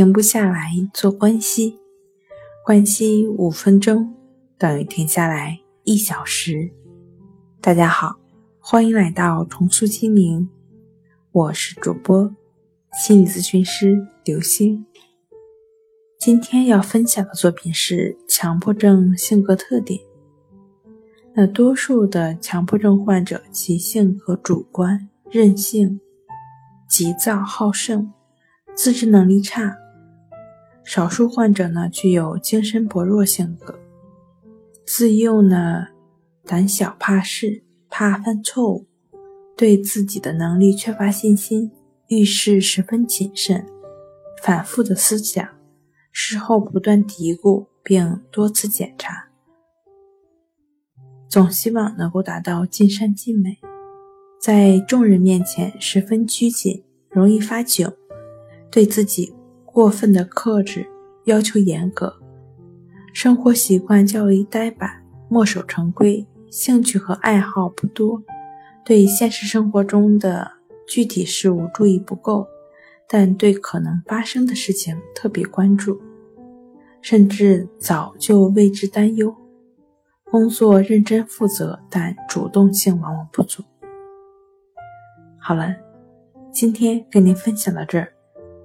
停不下来做关系，关系五分钟等于停下来一小时。大家好，欢迎来到重塑心灵，我是主播心理咨询师刘星。今天要分享的作品是强迫症性格特点。那多数的强迫症患者其性格主观、任性、急躁好胜。自制能力差，少数患者呢具有精神薄弱性格，自幼呢胆小怕事，怕犯错误，对自己的能力缺乏信心，遇事十分谨慎，反复的思想，事后不断嘀咕，并多次检查，总希望能够达到尽善尽美，在众人面前十分拘谨，容易发窘。对自己过分的克制，要求严格，生活习惯较为呆板，墨守成规，兴趣和爱好不多，对现实生活中的具体事物注意不够，但对可能发生的事情特别关注，甚至早就为之担忧。工作认真负责，但主动性往往不足。好了，今天跟您分享到这儿。